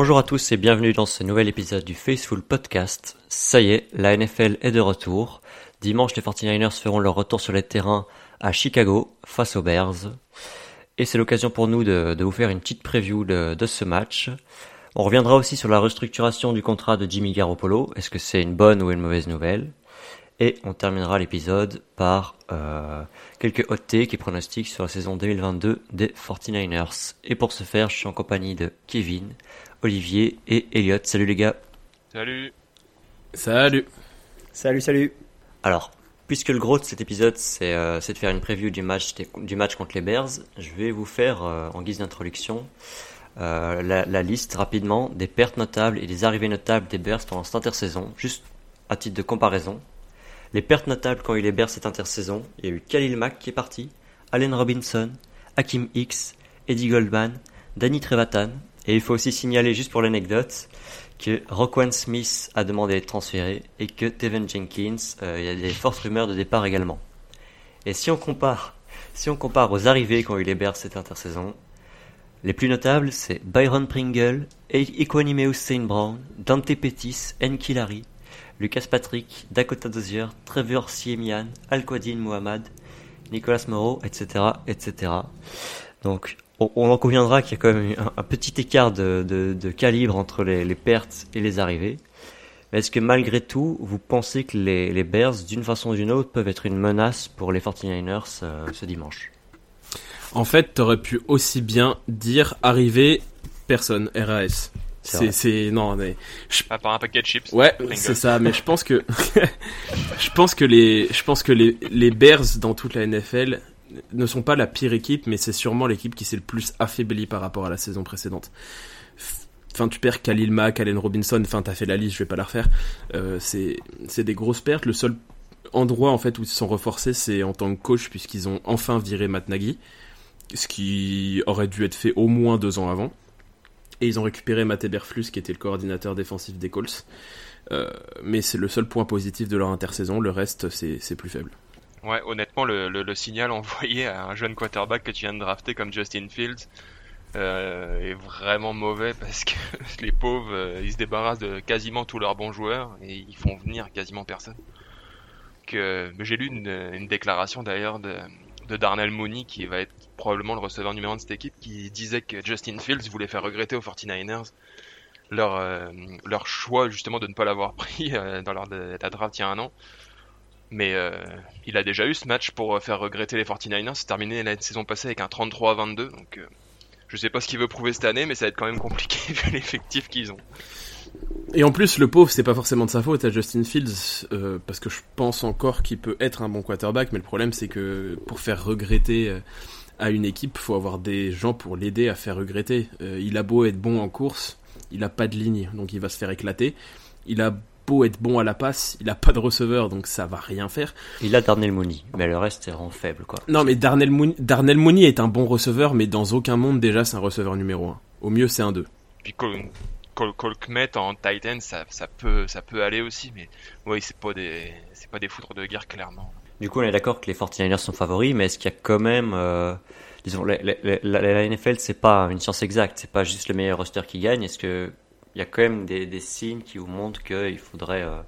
Bonjour à tous et bienvenue dans ce nouvel épisode du Faceful Podcast. Ça y est, la NFL est de retour. Dimanche, les 49ers feront leur retour sur les terrains à Chicago face aux Bears. Et c'est l'occasion pour nous de, vous faire une petite preview de, de, ce match. On reviendra aussi sur la restructuration du contrat de Jimmy Garoppolo. Est-ce que c'est une bonne ou une mauvaise nouvelle? Et on terminera l'épisode par euh, quelques hot takes et pronostics sur la saison 2022 des 49ers. Et pour ce faire, je suis en compagnie de Kevin, Olivier et Elliot. Salut les gars. Salut. Salut. Salut, salut. Alors, puisque le gros de cet épisode, c'est euh, de faire une preview du match, du match contre les Bears, je vais vous faire, euh, en guise d'introduction, euh, la, la, liste rapidement des pertes notables et des arrivées notables des Bears pendant cette intersaison, juste à titre de comparaison. Les pertes notables quand il les Bears cette intersaison, il y a eu Khalil Mack qui est parti, Allen Robinson, Hakim X, Eddie Goldman, Danny Trevatan, et il faut aussi signaler, juste pour l'anecdote, que Roquan Smith a demandé d'être transféré et que Tevin Jenkins, euh, il y a des fortes rumeurs de départ également. Et si on compare, si on compare aux arrivées qu'ont eu les Bears cette intersaison, les plus notables, c'est Byron Pringle, Equanimous Saint Brown, Dante Pettis, Nkilari, Lucas Patrick, Dakota Dozier, Trevor Siemian, Al-Quadin Mohamed, Nicolas Moreau, etc., etc. Donc, on, en conviendra qu'il y a quand même un, petit écart de, calibre entre les, pertes et les arrivées. Mais est-ce que malgré tout, vous pensez que les, Bears, d'une façon ou d'une autre, peuvent être une menace pour les 49ers euh, ce dimanche? En fait, t'aurais pu aussi bien dire arriver personne, RAS. C'est non mais je... Ah, par un paquet de chips. Ouais, c'est ça. Mais je pense que je pense que les je pense que les les Bears dans toute la NFL ne sont pas la pire équipe, mais c'est sûrement l'équipe qui s'est le plus affaiblie par rapport à la saison précédente. Enfin, tu perds Khalil Mack, Robinson, enfin, t'as fait la liste, je vais pas la refaire. Euh, c'est des grosses pertes. Le seul endroit, en fait, où ils se sont renforcés, c'est en tant que coach, puisqu'ils ont enfin viré Matt Nagy, ce qui aurait dû être fait au moins deux ans avant. Et ils ont récupéré Matt Eberflus, qui était le coordinateur défensif des Colts. Euh, mais c'est le seul point positif de leur intersaison, le reste, c'est plus faible. Ouais, honnêtement, le, le, signal envoyé à un jeune quarterback que tu viens de drafter comme Justin Fields euh, est vraiment mauvais parce que les pauvres, euh, ils se débarrassent de quasiment tous leurs bons joueurs et ils font venir quasiment personne. Que j'ai lu une, une déclaration d'ailleurs de, de Darnell Mooney qui va être probablement le receveur numéro 1 de cette équipe qui disait que Justin Fields voulait faire regretter aux 49ers leur, euh, leur choix justement de ne pas l'avoir pris dans leur draft il y a un an mais euh, il a déjà eu ce match pour euh, faire regretter les 49ers. C'est terminé la saison passée avec un 33 à 22. Donc euh, je sais pas ce qu'il veut prouver cette année, mais ça va être quand même compliqué vu l'effectif qu'ils ont. Et en plus, le pauvre, c'est pas forcément de sa faute à Justin Fields, parce que je pense encore qu'il peut être un bon quarterback, mais le problème c'est que pour faire regretter à une équipe, faut avoir des gens pour l'aider à faire regretter. il a beau être bon en course, il a pas de ligne, donc il va se faire éclater. Il a être bon à la passe, il a pas de receveur, donc ça va rien faire. Il a Darnell Mooney, mais le reste est rend faible, quoi. Non, mais Darnell Mooney, Darnell Mooney est un bon receveur, mais dans aucun monde, déjà, c'est un receveur numéro 1. Au mieux, c'est un 2. Puis Colkmet en Titan, ça, ça, peut, ça peut aller aussi, mais oui, c'est pas des, c'est pas des foudres de guerre, clairement. Du coup, on est d'accord que les 49ers sont favoris, mais est-ce qu'il y a quand même, euh, disons, la, la, la, la NFL, c'est pas une science exacte, c'est pas juste le meilleur roster qui gagne. Est-ce que il y a quand même des, signes qui vous montrent qu'il faudrait, euh,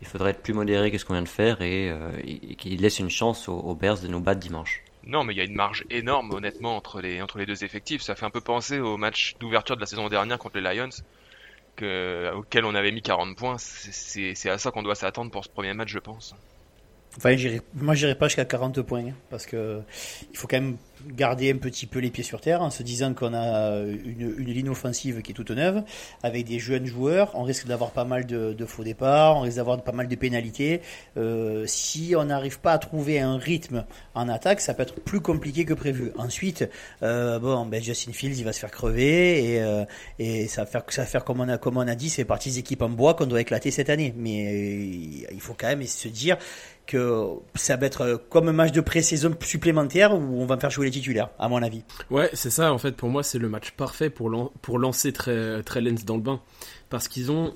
il faudrait être plus modéré que ce qu'on vient de faire et, euh, qu'il laisse une chance aux, Bears de nous battre dimanche. Non, mais il y a une marge énorme, honnêtement, entre les, entre les deux effectifs. Ça fait un peu penser au match d'ouverture de la saison dernière contre les Lions, que, auquel on avait mis 40 points. C'est à ça qu'on doit s'attendre pour ce premier match, je pense. Enfin, moi, je n'irai pas jusqu'à 40 points, hein, parce que il faut quand même garder un petit peu les pieds sur terre en se disant qu'on a une, une, ligne offensive qui est toute neuve, avec des jeunes joueurs. On risque d'avoir pas mal de, de, faux départs, on risque d'avoir pas mal de pénalités. Euh, si on n'arrive pas à trouver un rythme en attaque, ça peut être plus compliqué que prévu. Ensuite, euh, bon, ben Justin Fields, il va se faire crever et, euh, et ça va faire, ça va faire comme on a, comme on a dit, c'est partie des équipes en bois qu'on doit éclater cette année. Mais euh, il faut quand même se dire que ça va être comme un match de pré-saison supplémentaire où on va faire jouer les titulaires, à mon avis. Ouais, c'est ça, en fait, pour moi, c'est le match parfait pour, pour lancer très, très Lens dans le bain. parce qu'ils ont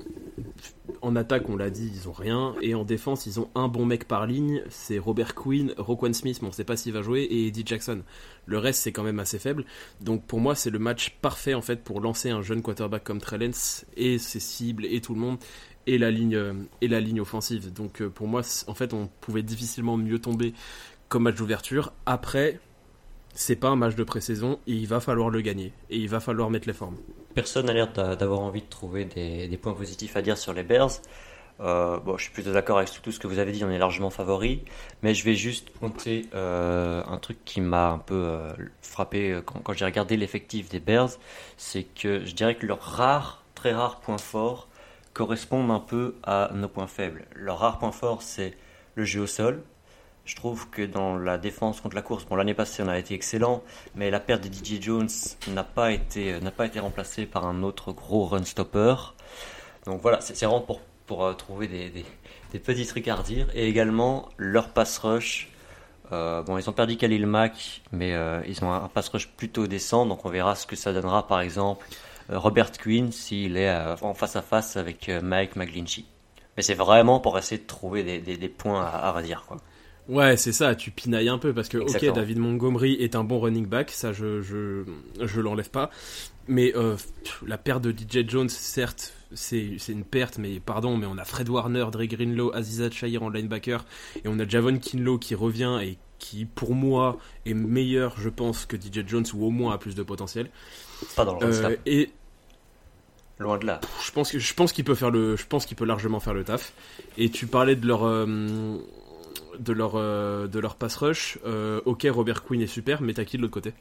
en attaque, on l'a dit, ils ont rien. Et en défense, ils ont un bon mec par ligne. C'est Robert Quinn, Roquan Smith, mais on sait pas s'il va jouer, et Eddie Jackson. Le reste, c'est quand même assez faible. Donc pour moi, c'est le match parfait en fait pour lancer un jeune quarterback comme Trellens et ses cibles et tout le monde et la ligne et la ligne offensive. Donc euh, pour moi, en fait, on pouvait difficilement mieux tomber comme match d'ouverture. Après, c'est pas un match de pré-saison il va falloir le gagner et il va falloir mettre les formes. Personne n'a l'air d'avoir envie de trouver des, points positifs à dire sur les Bears. Euh, bon, je suis plutôt d'accord avec tout ce que vous avez dit, on est largement favori, mais je vais juste euh, un truc qui m'a un peu euh, frappé quand, j'ai regardé l'effectif des Bears, c'est que je dirais que leurs rares, très rares points forts correspondent un peu à nos points faibles. Leur rare point fort, c'est le jeu au sol, je trouve que dans la défense contre la course, bon l'année passée on a été excellent, mais la perte de DJ Jones n'a pas été n'a pas été remplacée par un autre gros run stopper. Donc voilà, c'est vraiment pour pour euh, trouver des, petits trucs et également leur pass rush. Euh, bon, ils ont perdu Khalil Mack, mais euh, ils ont un, pass rush plutôt décent, donc on verra ce que ça donnera par exemple Robert Quinn s'il est en face à face avec Mike McGlinchey. Mais c'est vraiment pour essayer de trouver des, des, des points à, à redire quoi. Ouais, c'est ça, tu pinailles un peu parce que, ok, David Montgomery est un bon running back, ça je, je, je l'enlève pas. Mais euh, la perte de DJ Jones, certes, c'est une perte, mais pardon, mais on a Fred Warner, Dre Greenlow, Azizat Shahir en linebacker, et on a Javon Kinlow qui revient et qui, pour moi, est meilleur, je pense, que DJ Jones, ou au moins a plus de potentiel. Pas dans le euh, Et loin de là. Je pense que je pense qu'il peut faire le, je pense qu'il peut largement faire le taf. Et tu parlais de leur euh, de leur, euh, de leur pass rush. Euh, ok, Robert Quinn est super, mais t'as qui de l'autre côté?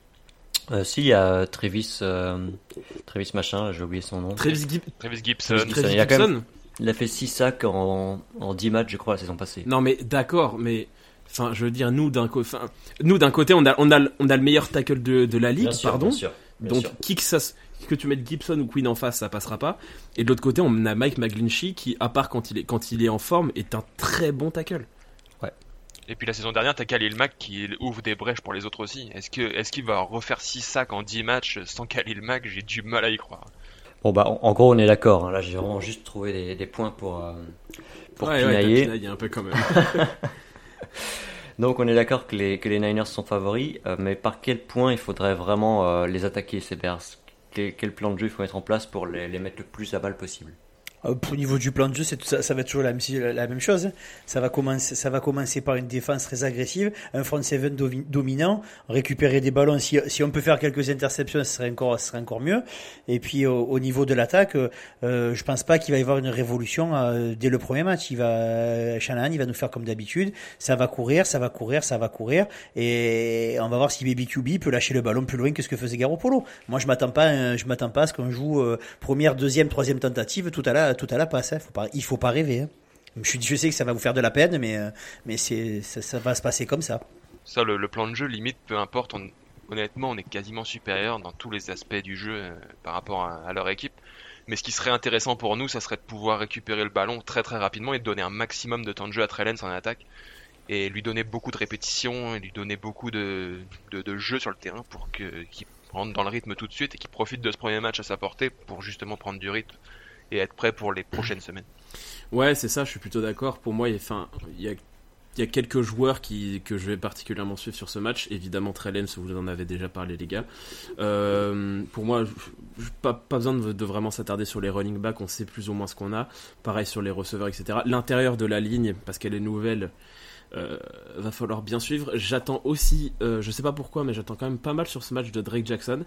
Euh, si, il y a Travis, Travis machin, j'ai oublié son nom. Travis, Travis Gibson. Il, a il, a fait 6 sacs en, en 10 matchs, je crois, la saison passée. Non, mais d'accord, mais enfin, je veux dire, nous d'un côté, nous d'un côté, on a, on a, on a le meilleur tackle de, de la ligue, pardon. Donc, qui que ça, que tu mettes Gibson ou Quinn en face, ça passera pas. Et de l'autre côté, on a Mike McGlinchey qui, à part quand il est, quand il est en forme, est un très bon tackle. Et puis la saison dernière, t'as Khalil Mack qui ouvre des brèches pour les autres aussi. Est-ce que est-ce qu'il va refaire 6 sacs en 10 matchs sans Khalil Mack? J'ai du mal à y croire. Bon bah en, gros on est d'accord. Hein. Là j'ai vraiment juste trouvé des, points pour euh, pour pinailler. un peu quand même. Donc on est d'accord que les, Niners sont favoris, euh, mais par quel point il faudrait vraiment euh, les attaquer ces Bears? Quel, quel, plan de jeu il faut mettre en place pour les, les mettre le plus à balle possible? Au niveau du plan de jeu, ça, ça va être toujours la la même chose. Ça va commencer, ça va commencer par une défense très agressive, un front seven dominant, récupérer des ballons. Si, si, on peut faire quelques interceptions, ce serait encore, ce serait encore mieux. Et puis au, niveau de l'attaque, euh, je pense pas qu'il va y avoir une révolution euh, dès le premier match. Il va, euh, Shanahan, il va nous faire comme d'habitude. Ça va courir, ça va courir, ça va courir, et on va voir si Baby QB peut lâcher le ballon plus loin que ce que faisait Garoppolo. Moi, je m'attends pas, je m'attends pas à ce qu'on joue première, deuxième, troisième tentative tout à l'heure tout à la passe. Hein. Faut il faut pas rêver. Hein. Je, sais que ça va vous faire de la peine, mais, euh, ça, va se passer comme ça. Ça, le, plan de jeu, limite, peu importe. honnêtement, on est quasiment supérieur dans tous les aspects du jeu euh, par rapport à, leur équipe. Mais ce qui serait intéressant pour nous, ça serait de pouvoir récupérer le ballon très très rapidement et de donner un maximum de temps de jeu à Trellens en attaque et lui donner beaucoup de répétitions et lui donner beaucoup de, de, jeu sur le terrain pour qu'il rentre dans le rythme tout de suite et qu'il profite de ce premier match à sa portée pour justement prendre du rythme et être prêt pour les prochaines semaines. Ouais, c'est ça, je suis plutôt d'accord. Pour moi, il y a, quelques joueurs qui, que je vais particulièrement suivre sur ce match. Évidemment, Trellens, vous en avez déjà parlé, les gars. Euh, pour moi, pas, besoin de, de vraiment s'attarder sur les running backs. On sait plus ou moins ce qu'on a. Pareil sur les receveurs, etc. L'intérieur de la ligne, parce qu'elle est nouvelle, va falloir bien suivre. J'attends aussi, euh, je sais pas pourquoi, mais j'attends quand même pas mal sur ce match de Drake Jackson.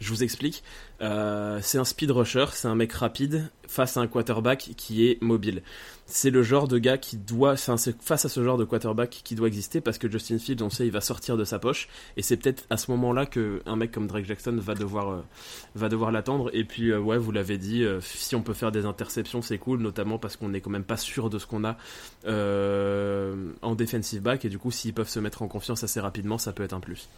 Je vous explique. Euh, c'est un speed rusher, c'est un mec rapide face à un quarterback qui est mobile c'est le genre de gars qui doit, face à ce genre de quarterback qui doit exister parce que Justin Fields, on sait, il va sortir de sa poche et c'est peut-être à ce moment-là que un mec comme Drake Jackson va devoir, euh, va devoir l'attendre. Et puis, euh, ouais, vous l'avez dit, euh, si on peut faire des interceptions, c'est cool, notamment parce qu'on est quand même pas sûr de ce qu'on a en defensive back et du coup, s'ils peuvent se mettre en confiance assez rapidement, ça peut être un plus.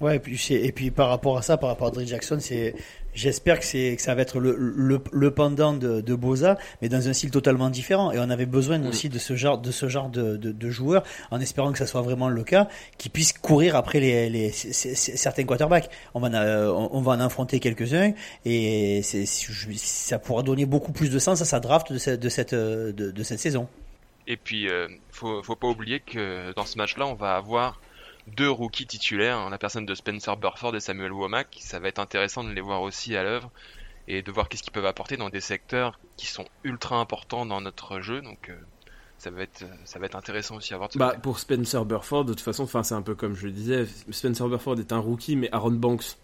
Ouais, et puis, et puis par rapport à ça, par rapport à Dre Jackson, c'est, j'espère que, c'est, que ça va être le, le, le pendant de, de Boza, mais dans un style totalement différent. Et on avait besoin Mm. aussi de ce genre, de, ce genre de, de, de joueurs, en espérant que ça soit vraiment le cas, qui puissent courir après les, les, certains quarterbacks. On va, en, euh, on, va en affronter quelques-uns, et c'est, ça pourra donner beaucoup plus de sens à sa draft de cette, de cette, euh, de, de cette saison. Et puis, euh, faut, faut pas oublier que dans ce match-là, on va avoir deux rookies titulaires, en la personne de Spencer Burford et Samuel Womack. Ça va être intéressant de les voir aussi à l'œuvre et de voir qu'est-ce qu'ils peuvent apporter dans des secteurs qui sont ultra importants dans notre jeu. Donc, euh, ça va être, ça va être intéressant aussi à voir. Bah, pour Spencer Burford, de toute façon, enfin, c'est un peu comme je le disais. Spencer Burford est un rookie, mais Aaron Banks,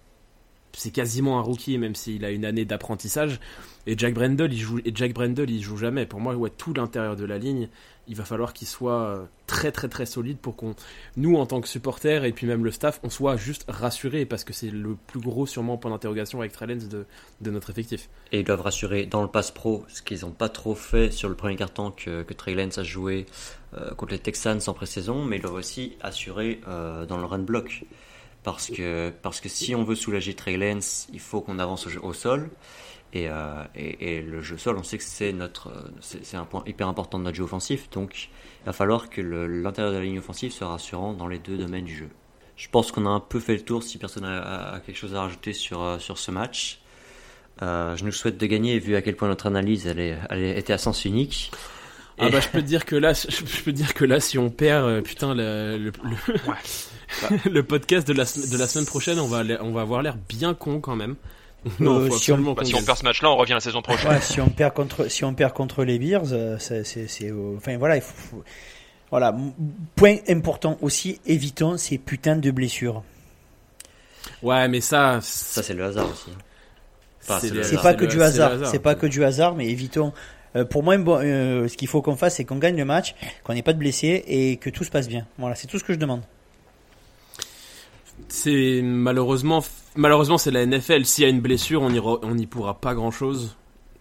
c'est quasiment un rookie, même s'il a une année d'apprentissage. Et Jack Brendel, il joue, et Jack Brendel, il joue jamais. Pour moi, tout l'intérieur de la ligne, il va falloir qu'il soit euh, très, très, très solide pour qu'on, nous, en tant que supporters, et puis même le staff, on soit juste rassurés, parce que c'est le plus gros, sûrement, point d'interrogation avec Trellens de, de notre effectif. Et ils doivent rassurer dans le pass pro, ce qu'ils n'ont pas trop fait sur le premier carton que, que Trey Lance a joué euh, contre les Texans en pré-saison, mais ils doivent aussi assurer euh, dans le run block. Parce que, parce que si on veut soulager Trey Lance, il faut qu'on avance au, jeu- au sol. Et, euh, et, et le jeu sol, on sait que c'est notre, c'est c'est un point hyper important de notre jeu offensif. Donc, il va falloir que le- l'intérieur de la ligne offensive soit rassurant dans les deux domaines du jeu. Je pense qu'on a un peu fait le tour si personne a, a- a quelque chose à rajouter sur, euh, sur ce match. Euh, je nous souhaite de gagner vu à quel point notre analyse elle, est, elle était à sens unique. Ah bah je peux te dire que là, je je peux te dire que là, si on perd, putain, le, le, le- le podcast de la, de la semaine prochaine, on va, on va avoir l'air bien con quand même. Non, Euh, si on- absolument Bah, si on perd ce match-là, on revient la saison prochaine. Ouais, si on perd contre, si on perd contre les Bears, euh, c'est, c'est, c'est, euh, enfin voilà, il faut, faut- voilà. Point important aussi, évitons ces putains de blessures. Ouais, mais ça, Ça, c'est le hasard aussi. Enfin, c'est pas c'est que le- du hasard, c'est pas que du hasard, mais évitons. euh, pour moi, bon, euh, ce qu'il faut qu'on fasse, c'est qu'on gagne le match, qu'on n'ait pas de blessés et que tout se passe bien. Voilà, c'est tout ce que je demande. C'est malheureusement, malheureusement, c'est la NFL. S'il y a une blessure, on n'y re- on n'y pourra pas grand chose.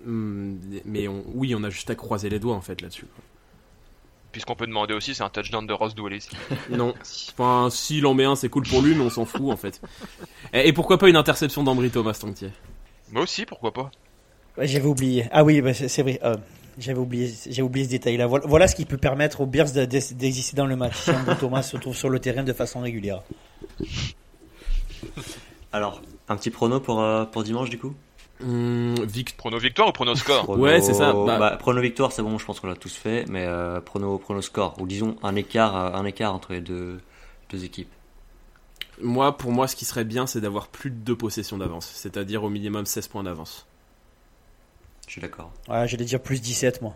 Mais on, oui, on a juste à croiser les doigts en fait là-dessus. Puisqu'on peut demander aussi, c'est un touchdown de Ross Dwelly. Non, enfin, s'il en met un, c'est cool pour lui, mais on s'en fout en fait. Et, et pourquoi pas une interception d'Ambry Thomas Tantier? Moi aussi, pourquoi pas J'avais oublié. Ah oui, bah, c'est c'est vrai. euh, j'avais oublié, j'ai oublié ce détail-là. Voilà, voilà ce qui peut permettre aux Bears de- de- d'exister dans le match. Si Andrew Thomas se trouve sur le terrain de façon régulière. Alors, un petit prono pour, euh, pour dimanche du coup? Hum, Vic- Prono victoire ou prono score? Prono- Ouais, c'est ça, bah- bah, prono victoire, c'est bon, je pense qu'on l'a tous fait, mais euh, prono, prono score, ou disons un écart, euh, un écart entre les deux, deux équipes. Moi, pour moi, ce qui serait bien, c'est d'avoir plus de deux possessions d'avance, c'est-à-dire au minimum 16 points d'avance. Je suis d'accord. Ouais, j'allais dire plus 17, moi.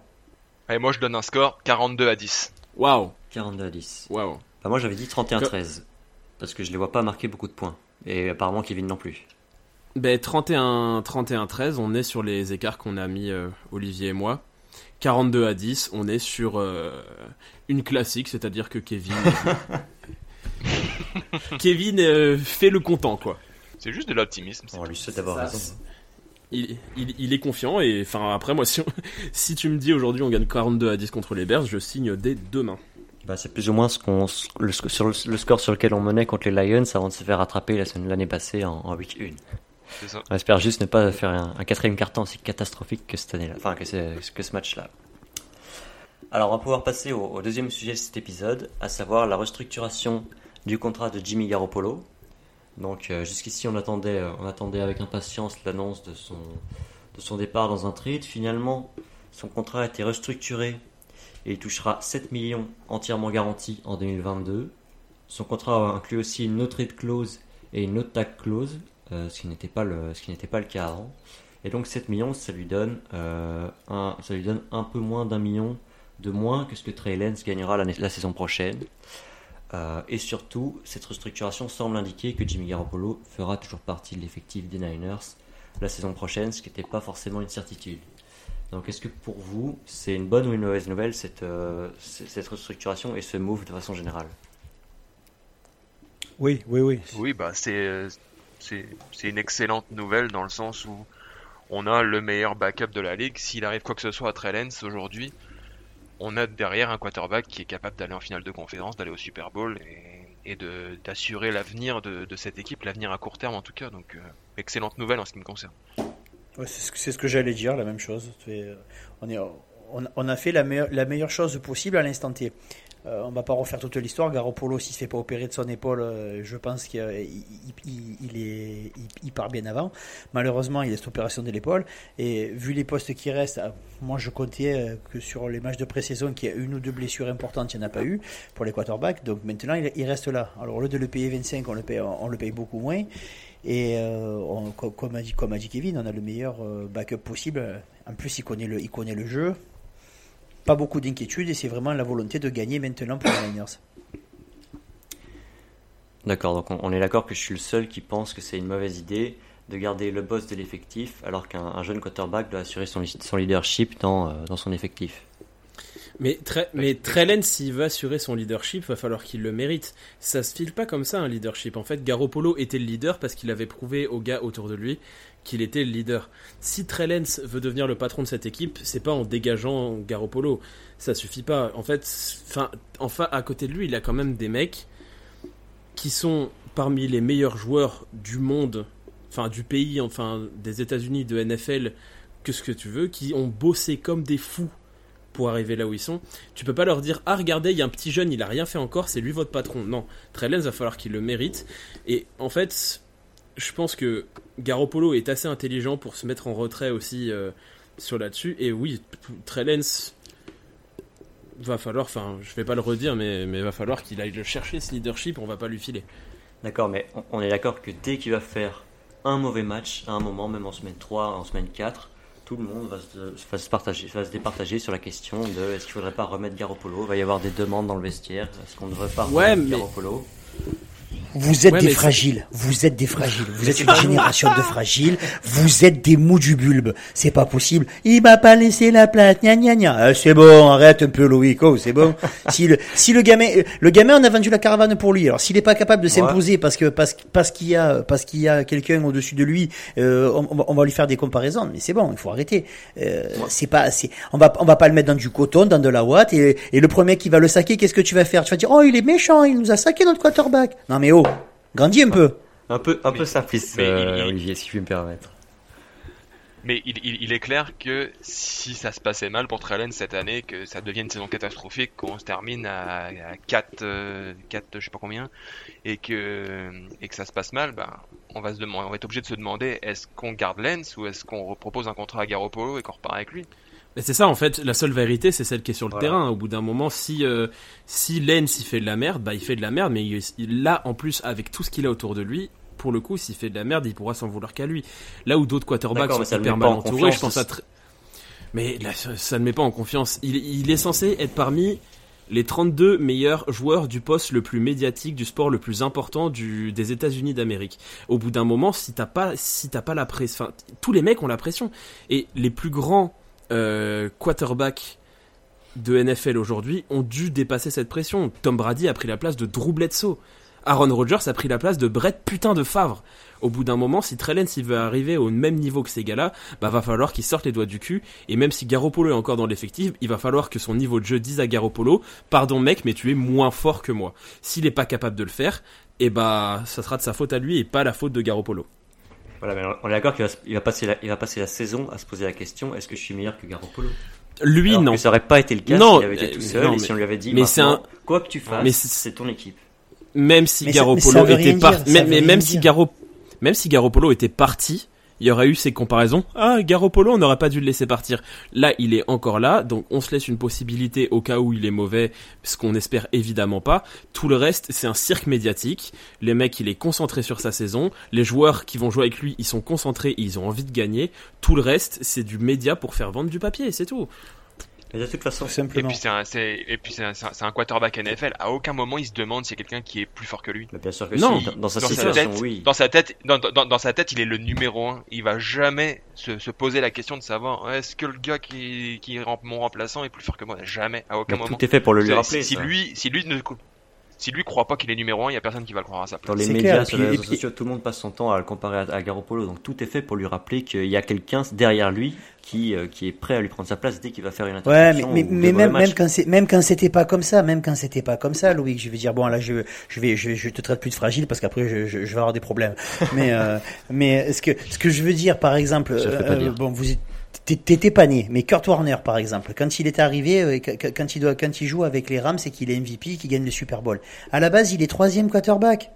Allez, moi je donne un score 42 à 10. Waouh, 42 à 10. waouh. Bah, moi j'avais dit 31-13, parce que je les vois pas marquer beaucoup de points. Et apparemment Kevin non plus. Ben 31 31 13, on est sur les écarts qu'on a mis euh, Olivier et moi. 42 à 10, on est sur euh, une classique, c'est-à-dire que Kevin Kevin euh, fait le content quoi. C'est juste de l'optimisme. c'est On lui souhaite d'avoir Ça, raison. Il, il, il est confiant et enfin après moi si, on- si tu me dis aujourd'hui on gagne 42 à 10 contre les Bears, je signe dès demain. Bah, c'est plus ou moins ce qu'on, le, sc- sur le, le score sur lequel on menait contre les Lions avant de se faire rattraper la semaine- l'année passée en, en week 1. C'est ça. On espère juste ne pas faire un, un quatrième carton aussi catastrophique que cette année-là, enfin que ce match-là. Alors on va pouvoir passer au, au deuxième sujet de cet épisode, à savoir la restructuration du contrat de Jimmy Garoppolo. Donc euh, jusqu'ici on attendait, euh, on attendait avec impatience l'annonce de son, départ dans un trade. Finalement, son contrat a été restructuré et il touchera 7 millions entièrement garantis en 2022. Son contrat inclut aussi une no trade clause et une no tag clause, euh, ce qui n'était pas le, cas avant. Et donc 7 millions, ça lui donne, un, peu moins d'un million de moins que ce que Trey gagnera la saison prochaine. Euh, et surtout, cette restructuration semble indiquer que Jimmy Garoppolo fera toujours partie de l'effectif des Niners la saison prochaine, ce qui n'était pas forcément une certitude. Donc, est-ce que pour vous, c'est une bonne ou une mauvaise nouvelle cette, euh, cette restructuration et ce move de façon générale? Oui, oui, oui. Oui, bah c'est c'est c'est une excellente nouvelle dans le sens où on a le meilleur backup de la ligue. S'il arrive quoi que ce soit à Trey Lance aujourd'hui, on a derrière un quarterback qui est capable d'aller en finale de conférence, d'aller au Super Bowl et d'assurer l'avenir de, cette équipe, l'avenir à court terme en tout cas. Donc, excellente nouvelle en ce qui me concerne. C'est ce que, j'allais dire, la même chose. On, est, on, a fait la meilleure chose possible à l'instant T. Euh, on va pas refaire toute l'histoire. Garoppolo, s'il se fait pas opérer de son épaule, euh, je pense qu'il il, est, il, part bien avant. Malheureusement, il a cette opération de l'épaule. Et vu les postes qui restent, euh, moi je comptais que sur les matchs de pré-saison, qu'il y a une ou deux blessures importantes, il n'y en a pas eu pour les quarterbacks. Donc maintenant, il, reste là. Alors au lieu de le payer 25, on le paye, on le beaucoup moins. Et comme, a dit, Kevin, on a le meilleur backup possible. En plus, il connaît le jeu pas beaucoup d'inquiétude et c'est vraiment la volonté de gagner maintenant pour les Niners. D'accord, donc on, est d'accord que je suis le seul qui pense que c'est une mauvaise idée de garder le boss de l'effectif alors qu'un jeune quarterback doit assurer son, leadership euh, dans son effectif. Mais, mais s'il veut assurer son leadership, va falloir qu'il le mérite. Ça se file pas comme ça un leadership. En fait, Garoppolo était le leader parce qu'il avait prouvé aux gars autour de lui qu'il était le leader. Si Trellens veut devenir le patron de cette équipe, c'est pas en dégageant Garoppolo. Ça suffit pas. En fait, enfin, enfin, à côté de lui, il a quand même des mecs qui sont parmi les meilleurs joueurs du monde, enfin du pays, enfin des États-Unis, de NFL, que ce que tu veux, qui ont bossé comme des fous pour arriver là où ils sont. Tu peux pas leur dire ah regardez il y a un petit jeune il a rien fait encore c'est lui votre patron. Non, Trellens va falloir qu'il le mérite. Et en fait je pense que Garoppolo est assez intelligent pour se mettre en retrait aussi euh, sur là-dessus. Et oui, Trellens va falloir, enfin, je vais pas le redire, mais il va falloir qu'il aille le chercher ce leadership. On va pas lui filer. D'accord, mais on est d'accord que dès qu'il va faire un mauvais match, à un moment, même en semaine 3, en semaine 4, tout le monde va se, se, partager, va se départager sur la question de est-ce qu'il faudrait pas remettre Garoppolo? Il va y avoir des demandes dans le vestiaire. Est-ce qu'on ne devrait pas remettre ouais, Garoppolo? Vous êtes des fragiles. Vous êtes des fragiles. Vous êtes une génération de fragiles. Vous êtes des mous du bulbe. C'est pas possible. Il m'a pas laissé la place. Gna gna gna. Ah, c'est bon, arrête un peu, Loïc. Oh, c'est bon. si le, si le gamin, le gamin, on a vendu la caravane pour lui. Alors, s'il est pas capable de s'imposer parce que, parce, parce qu'il y a, parce qu'il y a quelqu'un au-dessus de lui, euh, on, va lui faire des comparaisons. Mais c'est bon, il faut arrêter. Euh, c'est pas, c'est, on va, on va pas le mettre dans du coton, dans de la ouate. Et, et le premier qui va le saquer, qu'est-ce que tu vas faire? Tu vas dire, oh, il est méchant, il nous a saqué notre quarterback. Non, mais oh. Grandis un peu. Un peu, un peu simpliste, euh, Olivier, si je puis me permettre. Mais il, il, est clair que si ça se passait mal pour Trellen cette année, que ça devienne une saison catastrophique, qu'on se termine à, 4, 4, euh, je sais pas combien, et que, et que ça se passe mal, ben, on va se demander, on va être obligé de se demander est-ce qu'on garde Lens ou est-ce qu'on propose un contrat à Garoppolo et qu'on repart avec lui? C'est ça en fait, la seule vérité c'est celle qui est sur le terrain. Au bout d'un moment, si euh, si Lens il fait de la merde, bah il fait de la merde, mais il, là en plus avec tout ce qu'il a autour de lui, pour le coup, s'il fait de la merde, il pourra s'en vouloir qu'à lui. Là où d'autres quarterbacks sont hyper mal entourés, je pense à mais là, ça ne met pas en confiance. Il, il est censé être parmi les 32 meilleurs joueurs du poste le plus médiatique, du sport le plus important du, des États-Unis d'Amérique. Au bout d'un moment, si t'as pas, si t'as pas la pression, enfin, tous les mecs ont la pression. Et les plus grands euh, de NFL aujourd'hui ont dû dépasser cette pression. Tom Brady a pris la place de Drew Bledsoe. Aaron Rodgers a pris la place de Brett putain de Favre. Au bout d'un moment, si Trellens s'il veut arriver au même niveau que ces gars-là, bah va falloir qu'il sorte les doigts du cul. Et même si Garoppolo est encore dans l'effectif, il va falloir que son niveau de jeu dise à Garoppolo, pardon mec, mais tu es moins fort que moi. S'il n'est pas capable de le faire, et eh bah ça sera de sa faute à lui et pas la faute de Garoppolo. Voilà, mais on est d'accord qu'il va, passer la, il va passer la saison à se poser la question est-ce que je suis meilleur que Garoppolo? Lui, non. ça aurait pas été le cas s'il avait été tout seul et si on lui avait dit mais c'est un... quoi que tu fasses, c'est ton équipe. Même si Garoppolo était parti, même, même si Garoppolo même si Garoppolo était parti, il y aurait eu ces comparaisons. Ah, Garoppolo, on n'aurait pas dû le laisser partir. Là, il est encore là, donc on se laisse une possibilité au cas où il est mauvais, ce qu'on espère évidemment pas. Tout le reste, c'est un cirque médiatique. Les mecs, il est concentré sur sa saison. Les joueurs qui vont jouer avec lui, ils sont concentrés, et ils ont envie de gagner. Tout le reste, c'est du média pour faire vendre du papier, c'est tout de toute façon, simplement. Et puis c'est un, un, quarterback NFL. À aucun moment il se demande s'il y a quelqu'un qui est plus fort que lui. bien sûr que non. Dans, sa situation, tête, oui. Dans sa tête, dans, dans, sa tête, il est le numéro un. Il va jamais se, se poser la question de savoir est-ce que le gars qui, qui est mon remplaçant est plus fort que moi? Jamais. À aucun moment. Tout est fait pour le lui rappeler. Si, lui, si lui ne Si lui croit pas qu'il est numéro 1, il y a personne qui va le croire à sa place. Dans les médias, clair, sur les réseaux sociaux, tout le monde passe son temps à le comparer à, à Garoppolo. Donc tout est fait pour lui rappeler qu'il y a quelqu'un derrière lui qui, euh, qui est prêt à lui prendre sa place dès qu'il va faire une Ouais, mais, interception. mais, ou mais mauvais même, même quand c'est, même quand c'était pas comme ça, même quand c'était pas comme ça, Louis, je vais dire, bon, là, je, je vais, je te traite plus de fragile parce qu'après, je, je, je vais avoir des problèmes. mais, euh, mais ce que, ce que je veux dire, par exemple, euh, dire. bon, vous êtes- t'étais pas né, mais Kurt Warner, par exemple, quand il est arrivé, euh, qu- qu- quand il doit, quand il joue avec les Rams et qu'il est MVP, qu'il gagne le Super Bowl. À la base, il est troisième quarterback.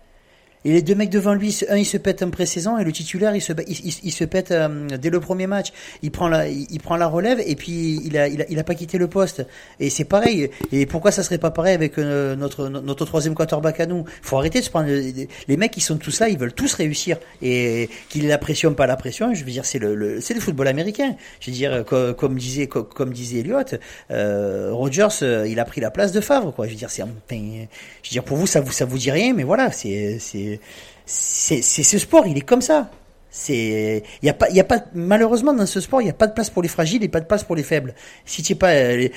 Et les deux mecs devant lui, un il se pète en pré-saison et le titulaire il se, il, se pète euh, dès le premier match. Il prend la, il, prend la relève et puis il a, il a, il a pas quitté le poste. Et c'est pareil. Et pourquoi ça serait pas pareil avec euh, notre, notre troisième quarterback à nous? Faut arrêter de se prendre. Les, mecs qui sont tous là, ils veulent tous réussir et qu'il ait la pression, pas la pression. Je veux dire, c'est le, le c'est le football américain. Je veux dire, comme, disait, comme, comme disait Elliott, euh, Rogers, euh, il a pris la place de Favre. Quoi. Je veux dire, c'est, enfin, je veux dire, pour vous, ça vous, ça vous dit rien, mais voilà, c'est, c'est, c'est, ce sport, il est comme ça. C'est, il y a pas, il y a pas, malheureusement dans ce sport, il y a pas de place pour les fragiles et pas de place pour les faibles. Si tu pas, euh,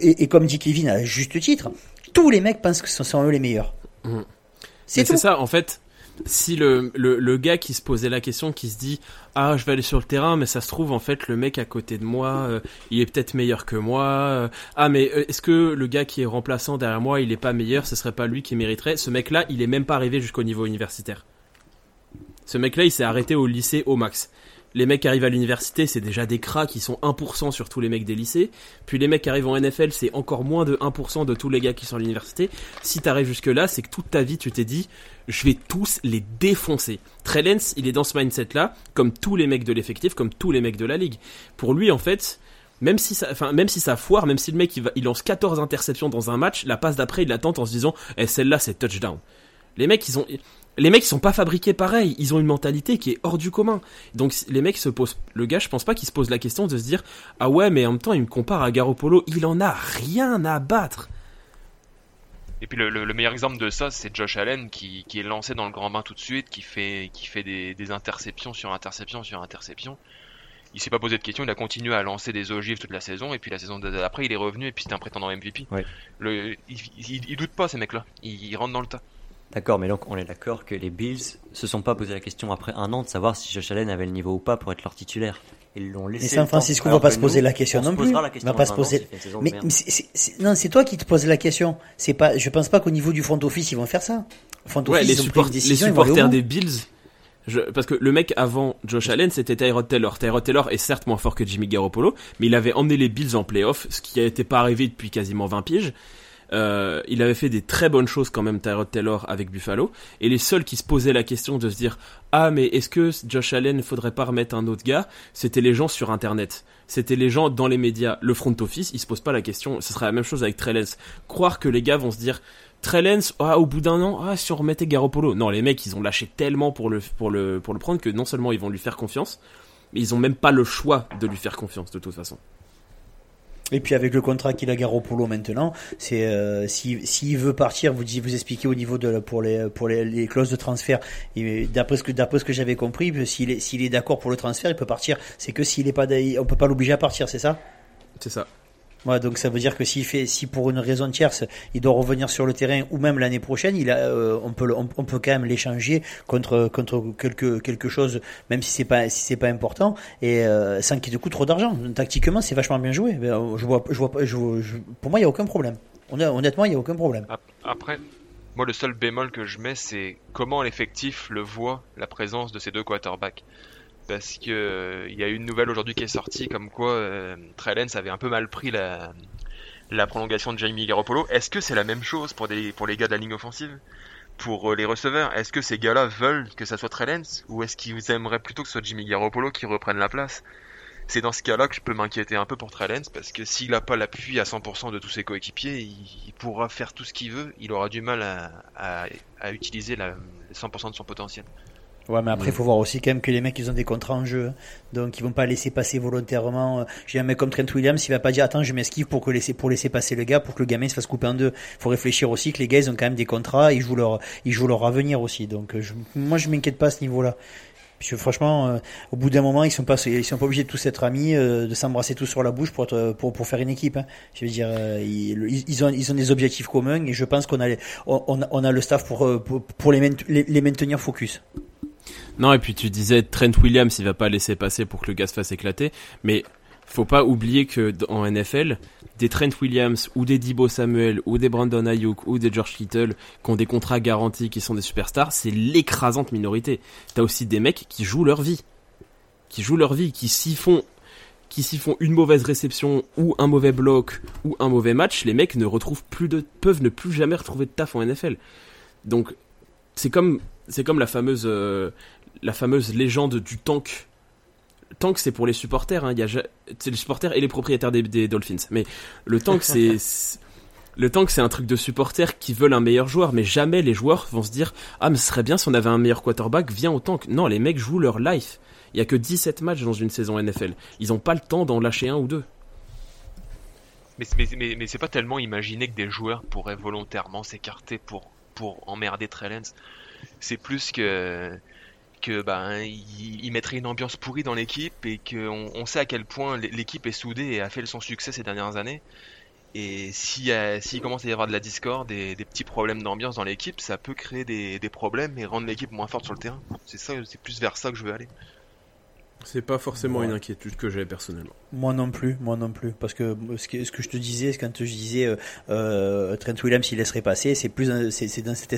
et, et comme dit Kevin à juste titre, tous les mecs pensent que ce sont eux les meilleurs. Tout. c'est ça, en fait. Si le, le, gars qui se posait la question, qui se dit ah je vais aller sur le terrain, mais ça se trouve en fait le mec à côté de moi, euh, il est peut-être meilleur que moi. euh, ah mais euh, est-ce que le gars qui est remplaçant derrière moi, il est pas meilleur Ce serait pas lui qui mériterait? Ce mec-là, il est même pas arrivé jusqu'au niveau universitaire. Ce mec-là, il s'est arrêté au lycée au max. Les mecs qui arrivent à l'université, c'est déjà des cracks qui sont 1% sur tous les mecs des lycées. Puis les mecs qui arrivent en NFL, c'est encore moins de 1% de tous les gars qui sont à l'université. Si t'arrives jusque là, c'est que toute ta vie, tu t'es dit, je vais tous les défoncer. Trellens, il est dans ce mindset-là, comme tous les mecs de l'effectif, comme tous les mecs de la ligue. Pour lui, en fait, même si ça, enfin, même si ça foire, même si le mec il lance 14 interceptions dans un match, la passe d'après, il l'attend en se disant, eh, celle-là, c'est touchdown. Les mecs, ils ont, les mecs, ils sont pas fabriqués pareil. Ils ont une mentalité qui est hors du commun. Donc, les mecs se posent, le gars, je pense pas qu'il se pose la question de se dire, ah ouais, mais en même temps, il me compare à Garoppolo. Il en a rien à battre. Et puis le, le- le meilleur exemple de ça, c'est Josh Allen qui, qui est lancé dans le grand bain tout de suite, qui fait, qui fait des, des interceptions sur interceptions sur interceptions. Il s'est pas posé de questions, il a continué à lancer des ogives toute la saison, et puis la saison d'après, il est revenu, et puis c'était un prétendant MVP. Ouais. Le, il, il, il doute pas, ces mecs-là. Ils, ils rentrent dans le tas. D'accord, mais donc on est d'accord que les Bills se sont pas posé la question après un an de savoir si Josh Allen avait le niveau ou pas pour être leur titulaire. Ils l'ont laissé. Mais San. Francisco va pas se poser nous, la question non plus. Va pas se poser- Mais, non, c'est toi qui te poses la question. C'est pas, je pense pas qu'au niveau du front office ils vont faire ça. Le front Ouais, office les, ils ont pris support- une les décision, supporters des Bills. Je, parce que le mec avant Josh Allen, c'était Tyrod Taylor. Tyrod Taylor est certes moins fort que Jimmy Garoppolo, mais il avait emmené les Bills en playoff, ce qui n'était pas arrivé depuis quasiment 20 piges. Euh, il avait fait des très bonnes choses quand même Tyrod Taylor avec Buffalo. Et les seuls qui se posaient la question de se dire ah mais est-ce que Josh Allen faudrait pas remettre un autre gars? C'était les gens sur Internet. C'était les gens dans les médias. Le front office, ils se posent pas la question. Ce serait la même chose avec Trellens. Croire que les gars vont se dire Trellens, ah, au bout d'un an, ah, si on remettait Garoppolo. Non, les mecs, ils ont lâché tellement pour le, pour le, pour le prendre que non seulement ils vont lui faire confiance, mais ils ont même pas le choix de lui faire confiance de toute façon. Et puis avec le contrat qu'il a Garoppolo maintenant, c'est euh, si s'il veut partir, vous vous expliquez au niveau de pour les pour les, les clauses de transfert. D'après ce que d'après ce que j'avais compris, s'il est s'il est d'accord pour le transfert, il peut partir. C'est que s'il est pas, on peut pas l'obliger à partir, c'est ça? C'est ça. Donc ça veut dire que si pour une raison tierce, il doit revenir sur le terrain ou même l'année prochaine, euh, on peut, quand même l'échanger contre contre quelque quelque chose, même si c'est pas si c'est pas important et euh, sans qu'il te coûte trop d'argent. Tactiquement, c'est vachement bien joué. Euh, pour moi, il y a aucun problème. Honnêt- Honnêtement, il y a aucun problème. Ap- Après, moi, le seul bémol que je mets, c'est comment l'effectif le voit, la présence de ces deux quarterbacks. Parce que euh, il y a une nouvelle aujourd'hui qui est sortie, comme quoi euh, Trellens avait un peu mal pris la, prolongation de Jamie Garoppolo. Est-ce que c'est la même chose pour, les gars de la ligne offensive? Pour euh, les receveurs Est-ce que ces gars-là veulent que ça soit Trellens? Ou est-ce qu'ils aimeraient plutôt que ce soit Jimmy Garoppolo qui reprenne la place? C'est dans ce cas-là que je peux m'inquiéter un peu pour Trellens parce que s'il n'a pas l'appui à 100% de tous ses coéquipiers, il, pourra faire tout ce qu'il veut, il aura du mal à, utiliser la, les 100% de son potentiel. Ouais, mais après, il faut voir aussi quand même que les mecs, ils ont des contrats en jeu. hein. Donc, ils vont pas laisser passer volontairement. euh, J'ai un mec comme Trent Williams, il va pas dire, attends, je m'esquive pour que laisser, pour laisser passer le gars, pour que le gamin se fasse couper en deux. Faut réfléchir aussi que les gars, ils ont quand même des contrats, ils jouent leur, ils jouent leur avenir aussi. Donc, euh, je, moi, je m'inquiète pas à ce niveau-là. Parce que franchement, euh, au bout d'un moment, ils sont pas, ils sont pas obligés de tous être amis, euh, de s'embrasser tous sur la bouche pour, être, pour, pour faire une équipe. Hein. Je veux dire, euh, ils, ils, ont, ils ont des objectifs communs et je pense qu'on a, les- on, on a le staff pour, euh, pour, pour les, les, les maintenir focus. Non, et puis tu disais Trent Williams, il va pas laisser passer pour que le gaz fasse éclater, mais faut pas oublier que en NFL, des Trent Williams ou des Debo Samuel ou des Brandon Ayuk ou des George Kittle qui ont des contrats garantis, qui sont des superstars, c'est l'écrasante minorité. T'as aussi des mecs qui jouent leur vie, qui jouent leur vie, qui s'y font qui s'y font une mauvaise réception ou un mauvais bloc ou un mauvais match, les mecs ne retrouvent plus de peuvent ne plus jamais retrouver de taf en NFL. Donc c'est comme c'est comme la fameuse euh, la fameuse légende du tank. Tank, c'est pour les supporters. Hein. Il y a c'est les supporters et les propriétaires des, des Dolphins. Mais le tank, c'est c'est- le tank, c'est un truc de supporters qui veulent un meilleur joueur, mais jamais les joueurs vont se dire ah mais ce serait bien si on avait un meilleur quarterback, viens au tank. Non, les mecs jouent leur life. Il y a que 17 matchs dans une saison NFL. Ils ont pas le temps d'en lâcher un ou deux. Mais, mais, mais, mais c'est pas tellement imaginer que des joueurs pourraient volontairement s'écarter pour, pour emmerder Trellens. C'est plus que que ben il, mettrait une ambiance pourrie dans l'équipe et qu'on on sait à quel point l'é- l'équipe est soudée et a fait son succès ces dernières années. Et s'il a- s'il commence à y avoir de la discorde et des petits problèmes d'ambiance dans l'équipe, ça peut créer des, des problèmes et rendre l'équipe moins forte sur le terrain. C'est ça, c'est plus vers ça que je veux aller. C'est pas forcément Ouais. une inquiétude que j'ai personnellement. Moi non plus, moi non plus, parce que ce que, ce que je te disais, quand je disais euh, euh, Trent Williams il laisserait passer, c'est plus dans- c'est c'est dans cet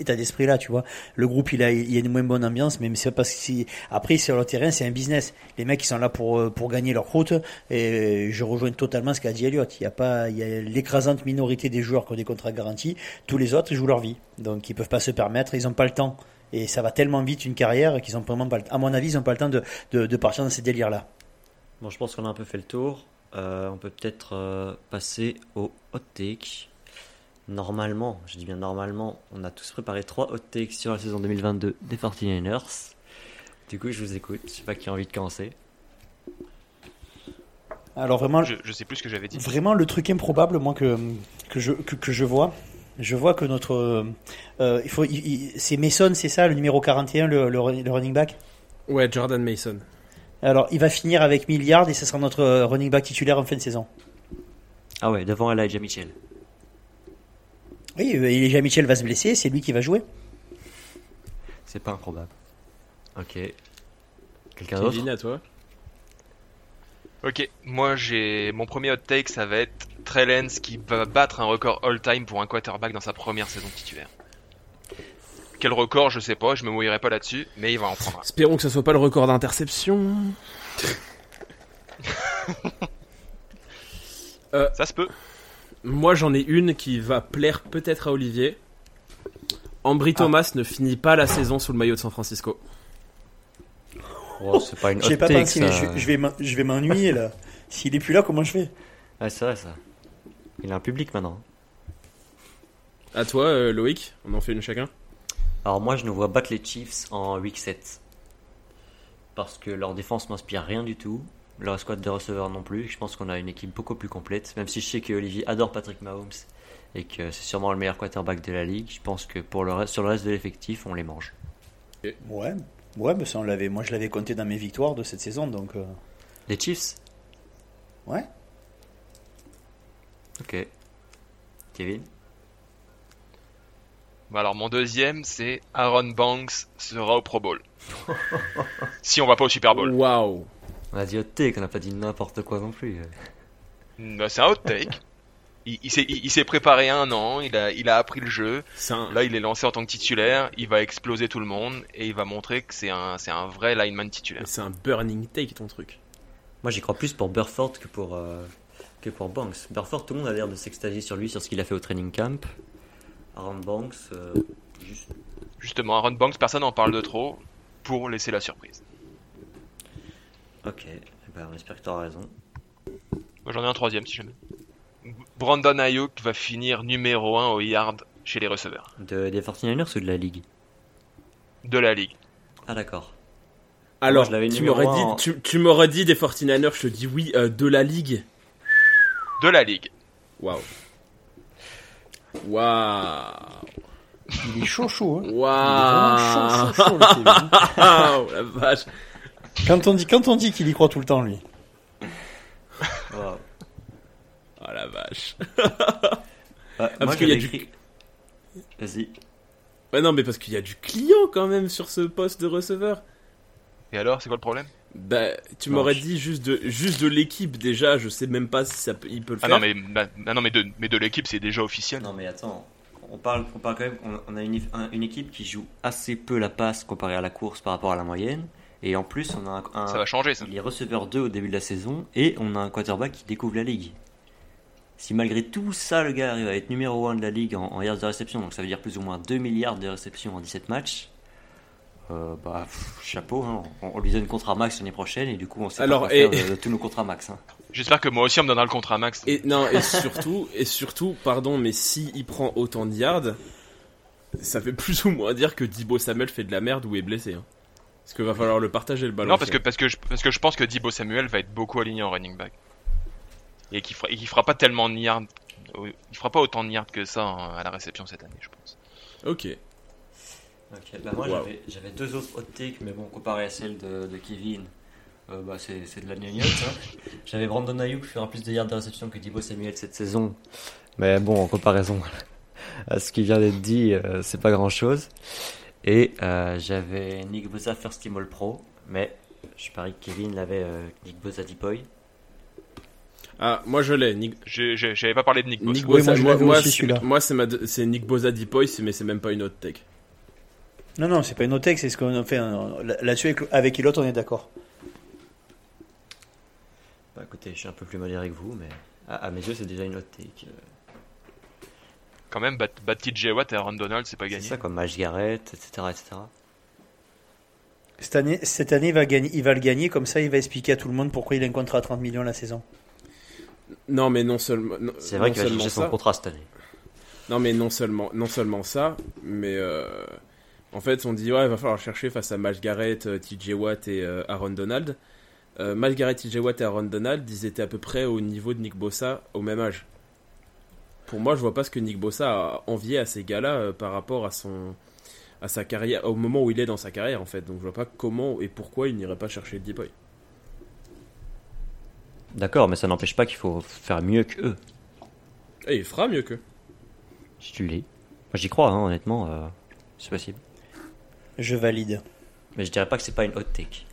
état d'esprit là, tu vois. Le groupe il a il y a une moins bonne ambiance, mais c'est parce que si après sur le terrain c'est un business. Les mecs ils sont là pour euh, pour gagner leur route et je rejoins totalement ce qu'a dit Elliot. Il y a pas il y a l'écrasante minorité des joueurs qui ont des contrats garantis, tous les autres ils jouent leur vie, donc ils peuvent pas se permettre, ils ont pas le temps. Et ça va tellement vite une carrière qu'ils ont vraiment pas le À mon avis, ils ont pas le temps de, de, de partir dans ces délires là. Bon, je pense qu'on a un peu fait le tour. Euh, on peut peut-être euh, passer au hot take. Normalement, je dis bien normalement, on a tous préparé trois hot takes sur la saison 2022 des 49ers. Du coup, je vous écoute. Je sais pas qui a envie de commencer. Alors vraiment, Je, je sais plus ce que j'avais dit. Vraiment, le truc improbable, moi, que, que, je, que, que je vois, je vois que notre. euh, euh, il faut, il- il- c'est Mason, c'est ça, le numéro 41, le, le, le running back? Ouais, Jordan Mason. Alors, il va finir avec milliards et ce sera notre euh, running back titulaire en fin de saison. Ah ouais, devant Elijah Mitchell. Oui, Elijah Mitchell va se blesser, c'est lui qui va jouer. C'est pas improbable. Ok. Quelqu'un d'autre? Kevin, à toi. Ok, moi j'ai mon premier hot take, ça va être Trellens qui va battre un record all-time pour un quarterback dans sa première saison titulaire. Quel record, je sais pas, je me mouillerai pas là-dessus, mais il va en prendre un. Espérons que ce soit pas le record d'interception. Ça se peut. Moi, j'en ai une qui va plaire peut-être à Olivier. Ambry Thomas ne finit pas la saison sous le maillot de San Francisco. Oh, c'est pas une hot J'ai pas take, pensé, mais ça. je, je vais m'en- je vais m'ennuyer là. S'il est plus là, comment je fais? Ouais, c'est vrai ça. Il a un public maintenant. À toi, euh, Loïc, on en fait une chacun. Alors moi, je nous vois battre les Chiefs en week 7. Parce que leur défense m'inspire rien du tout. Leur squad de receveurs non plus. Je pense qu'on a une équipe beaucoup plus complète. Même si je sais que Olivier adore Patrick Mahomes et que c'est sûrement le meilleur quarterback de la ligue, je pense que pour le reste, sur le reste de l'effectif, on les mange. Ouais, ouais, mais ça on l'avait. Moi, je l'avais compté dans mes victoires de cette saison, donc. euh, Les Chiefs? Ouais. Ok. Kevin? Bah alors mon deuxième, c'est Aaron Banks sera au Pro Bowl. si on va pas au Super Bowl. Waouh. On a dit hot take, on n'a pas dit n'importe quoi non plus. Bah, c'est un hot take. Il, il s'est il- il s'est préparé un an, il a, il a appris le jeu. Un... Là, il est lancé en tant que titulaire, il va exploser tout le monde et il va montrer que c'est un, c'est un vrai lineman titulaire. c'est un burning take ton truc. Moi, j'y crois plus pour Burford que pour, euh, que pour Banks. Burford, tout le monde a l'air de s'extasier sur lui, sur ce qu'il a fait au training camp. Aaron Banks, euh, juste Justement, Aaron Banks, personne n'en parle de trop pour laisser la surprise. Ok, eh ben, on espère que tu auras raison. Moi, j'en ai un troisième si jamais. Brandon Ayuk va finir numéro 1 au yard chez les receveurs De, des 49ers ou de la ligue? De la ligue. Ah d'accord. Alors, tu m'aurais dit, un en- tu, tu m'aurais dit des 49ers, je te dis oui, euh, de la ligue. De la ligue. Waouh. Waouh. Il est chaud chaud. Hein. Waouh Il est vraiment chaud, chaud, chaud, le Kevin. Ah, la vache. Quand on dit, quand on dit qu'il y croit tout le temps, lui. Wow. Oh la vache. Ah, parce moi, qu'il y a du- Vas-y. Ouais, non, mais parce qu'il y a du client quand même sur ce poste de receveur. Et alors, c'est quoi le problème? Bah, tu Non, m'aurais je- dit juste de, juste de l'équipe déjà, je sais même pas si ça peut, il peut le Ah faire. non, mais, bah, ah non, mais de, mais de l'équipe, c'est déjà officiel. Non mais attends, on parle, on parle quand même, on, on a une, un- une équipe qui joue assez peu la passe comparée à la course par rapport à la moyenne. Et en plus, on a un, un- Ça va changer, ça. il est receveur 2 au début de la saison et on a un quarterback qui découvre la ligue. Si malgré tout ça, le gars arrive à être numéro 1 de la ligue en, en yards de réception, donc ça veut dire plus ou moins 2 milliards de réceptions en 17 matchs, euh, bah pff, chapeau, hein. on, on lui donne contrat max l'année prochaine et du coup on sait Alors, pas quoi et- faire de, de tous nos contrats max. hein. J'espère que moi aussi, on me donnera le contrat max. Et non, et surtout, et surtout, pardon, mais si il prend autant de yards, ça fait plus ou moins dire que Dibo Samuel fait de la merde ou est blessé. Hein. Parce qu'il va falloir le partager le ballon. Non, parce que, parce, que je, parce que je pense que Dibo Samuel va être beaucoup aligné en running back. Et qu'il fera, et fera pas tellement de yards. Il fera pas autant de yards que ça hein, à la réception cette année, je pense. Ok. Ok, bah moi Wow. j'avais- deux autres hot takes, mais bon, comparé à celle de, de Kevin, euh, bah c'est de la gnognotte. Hein. J'avais Brandon Ayuk faire plus de yards de réception que Dibo Samuel cette saison. Mais bon, en comparaison à ce qui vient d'être dit, euh, c'est pas grand chose. Et euh, j'avais Nick Bosa First Team All Pro, mais je parie que Kevin l'avait euh, Nick Bosa Depoy. Ah, moi je l'ai. Nick, J'avais pas parlé de Nick Bosa. Nick Bosa. moi, c'est- moi, c'est ma c'est Nick Bosa Depoy, mais c'est même pas une autre tech. Non, non, c'est pas une autre texte, c'est ce qu'on a fait. hein. Là-dessus, avec, avec Elliott, on est d'accord. Bah écoutez, je suis un peu plus modéré que vous, mais à, à mes yeux c'est déjà une hot take. Euh, Quand même, battre TJ Watt et Aaron Donald, c'est pas C'est gagné. ça comme Miles Garrett, etc. etc. Cette année, cette année il, va gagner, il va le gagner, comme ça, il va expliquer à tout le monde pourquoi il a un contrat à 30 millions la saison. Non, mais non seulement. C'est vrai qu'il va seulement chercher son ça- contrat cette année. Non, mais non seulement, non seulement ça, mais euh, en fait, on dit ouais, il va falloir chercher face à Miles Garrett, euh, TJ Watt et euh, Aaron Donald. Euh, Miles Garrett, TJ Watt et Aaron Donald, ils étaient à peu près au niveau de Nick Bossa au même âge. Pour moi, je vois pas ce que Nick Bossa a envié à ces gars-là par rapport à son à sa carrière, au moment où il est dans sa carrière en fait. Donc je vois pas comment et pourquoi il n'irait pas chercher le Depoy. D'accord, mais ça n'empêche pas qu'il faut faire mieux que eux. Et il fera mieux que. Si tu l'es. Moi j'y crois, hein, honnêtement, euh, c'est possible. Je valide. Mais je dirais pas que c'est pas une hot take.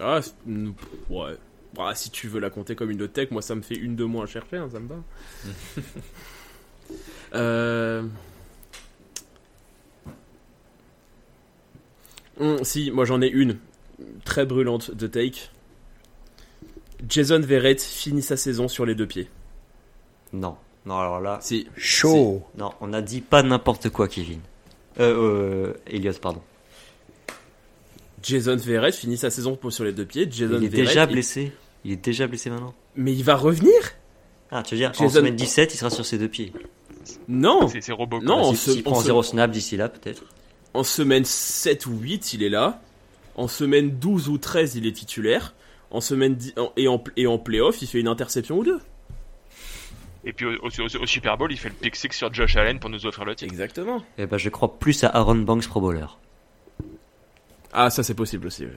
Ah, ouais. Ah, si tu veux la compter comme une autre tech, moi ça me fait une de moins à chercher, hein, ça me va. euh... Hum, si, moi j'en ai une très brûlante de take. Jason Verrett finit sa saison sur les deux pieds. Non, non, alors là, Si, Chaud. non, on a dit pas n'importe quoi, Kevin. Euh, euh, Elliot, pardon. Jason Verrett finit sa saison sur les deux pieds. Jason Il est Verrett, déjà il- blessé. Il est déjà blessé maintenant. Mais il va revenir Ah, tu veux dire, en Jason- semaine 17, il sera sur ses deux pieds. Non C'est Robocop. Non, on se- S'il on prend se- zéro snap d'ici là, peut-être. En semaine 7 ou 8, il est là. En semaine 12 ou 13, il est titulaire. En semaine 10 en- et, en, et en playoff, il fait une interception ou deux. Et puis au, au- au Super Bowl, il fait le pick six sur Josh Allen pour nous offrir le titre. Exactement. Eh ben, je crois plus à Aaron Banks Pro Bowler. Ah, ça c'est possible aussi. ouais.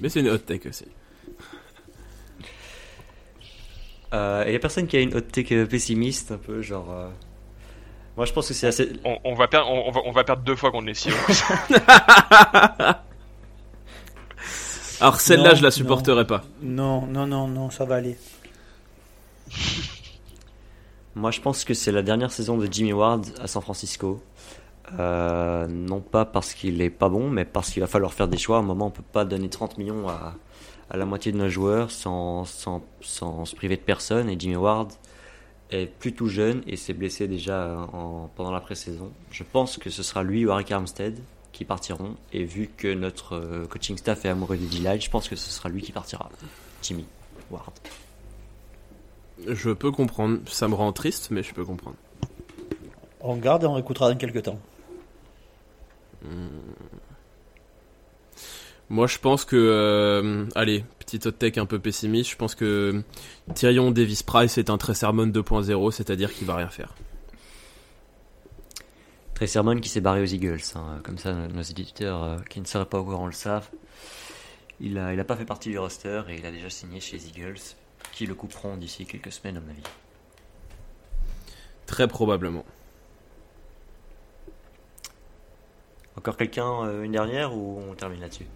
Mais c'est une hot take aussi. Euh, y a personne qui a une hot take euh, pessimiste, un peu, genre. euh, Moi, je pense que c'est assez. On, on va perdre, on, on va, on va perdre deux fois contre les Seahawks. Alors celle-là, je la supporterai pas. Non, non, non, non, ça va aller. Moi, je pense que c'est la dernière saison de Jimmy Ward à San Francisco. Euh, non pas parce qu'il est pas bon, mais parce qu'il va falloir faire des choix. À un moment, on peut pas donner 30 millions à, à la moitié de nos joueurs sans, sans, sans se priver de personne. Et Jimmy Ward est plutôt jeune et s'est blessé déjà en, pendant la pré-saison. Je pense que ce sera lui ou Harry Armstead qui partiront. Et vu que notre euh, coaching staff est amoureux du village, je pense que ce sera lui qui partira. Jimmy Ward. Je peux comprendre. Ça me rend triste, mais je peux comprendre. On garde et on réécoutera dans quelques temps. Moi, je pense que, euh, allez, petite hot take un peu pessimiste. Je pense que Tyrion Davis Price est un très sermon 2.0, c'est-à-dire qu'il va rien faire. Trey Sermon qui s'est barré aux Eagles. hein. Comme ça, nos éditeurs euh, qui ne seraient pas au courant le savent. Il a, il a pas fait partie du roster et il a déjà signé chez les Eagles, qui le couperont d'ici quelques semaines, à mon avis. Très probablement. Encore quelqu'un, euh, une dernière ou on termine là-dessus?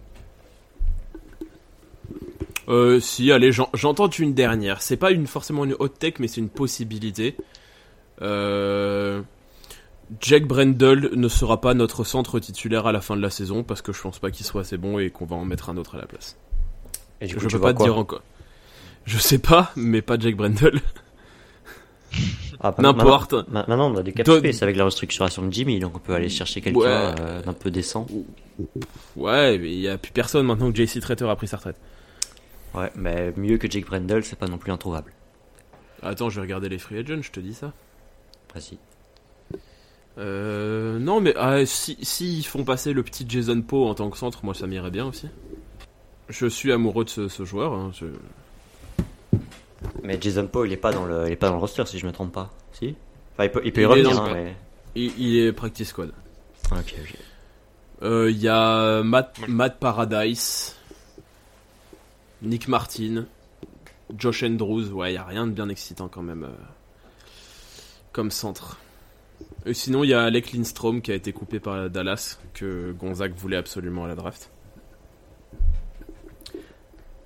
Euh, si, allez, j'en- j'entends une dernière. C'est pas une, forcément une hot tech, mais c'est une possibilité. Euh, Jack Brendel ne sera pas notre centre titulaire à la fin de la saison parce que je pense pas qu'il soit assez bon et qu'on va en mettre un autre à la place. Et du Je tu peux pas te dire encore. Je sais pas, mais pas Jack Brendel. Ah, bah, N'importe. Maintenant, ma- maintenant, on a des cap avec la restructuration de Jimmy, donc on peut aller chercher quelqu'un Ouais. euh, d'un peu décent. Ouais, mais il y a plus personne maintenant que JC Traiter a pris sa retraite. Ouais, mais mieux que Jake Brendel, c'est pas non plus introuvable. Attends, je vais regarder les free agents, je te dis ça. Vas-y. Euh, non, mais ah, si, si ils font passer le petit Jason Poe en tant que centre, moi ça m'irait bien aussi. Je suis amoureux de ce, ce joueur. hein, je- Mais Jason Poe, il est pas dans le, il est pas dans le roster si je me trompe pas. Si Enfin, il peut, il peut y Il est revenir, dans hein, mais. Il, il est practice squad. Ok, ok. Euh, Il y a Matt. Matt Paradise, Nick Martin, Josh Andrews. Ouais, il y a rien de bien excitant quand même euh, comme centre. Et sinon, il y a Alec Lindstrom qui a été coupé par Dallas que Gonzague voulait absolument à la draft.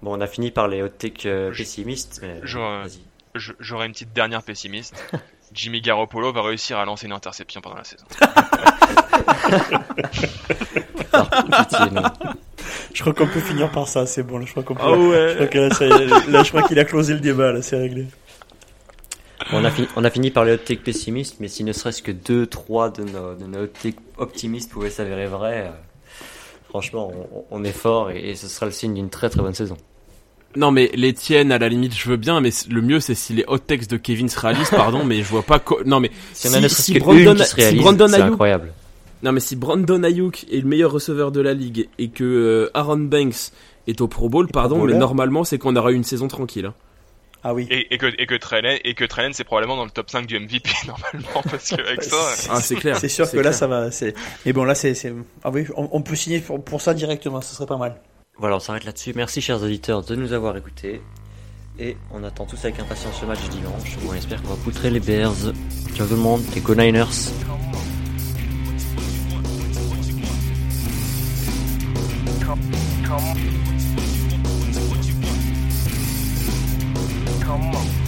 Bon, on a fini par les hot takes euh, pessimistes, mais. euh, J'aurais une petite dernière pessimiste. Jimmy Garoppolo va réussir à lancer une interception pendant la saison. Pitié, non. Je crois qu'on peut finir par ça, c'est bon. là, Je crois qu'on peut. Ah ouais. Je crois que là, ça y est, là, je crois qu'il a closé le débat, là, c'est réglé. On, a fini, on a fini par les hot takes pessimistes, mais si ne serait-ce que 2-3 de nos, de nos hot takes optimistes pouvaient s'avérer vrais, euh, franchement, on, on est fort et, et ce sera le signe d'une très très bonne saison. Non mais les tiennes à la limite je veux bien mais le mieux c'est si les hot texts de Kevin se réalisent pardon mais je vois pas non mais Si Si- Brandon- c'est incroyable. non mais si Brandon Ayuk est le meilleur receveur de la ligue et que euh, Aaron Banks est au Pro Bowl pardon mais normalement c'est qu'on aura eu une saison tranquille hein. Ah oui. Et, et que et que Trellen et que Trellen c'est probablement dans le top 5 du MVP normalement parce que avec ça euh, ah c'est clair C'est sûr que clair. là, ça va. c'est- Mais bon, là, c'est. c'est- Ah oui, on, on peut signer pour, pour ça directement, ce serait pas mal. Voilà, on s'arrête là-dessus. Merci chers auditeurs de nous avoir écoutés. Et on attend tous avec impatience ce match dimanche. On espère qu'on va poutrer les Bears. Ciao tout le monde et go Niners. come come on.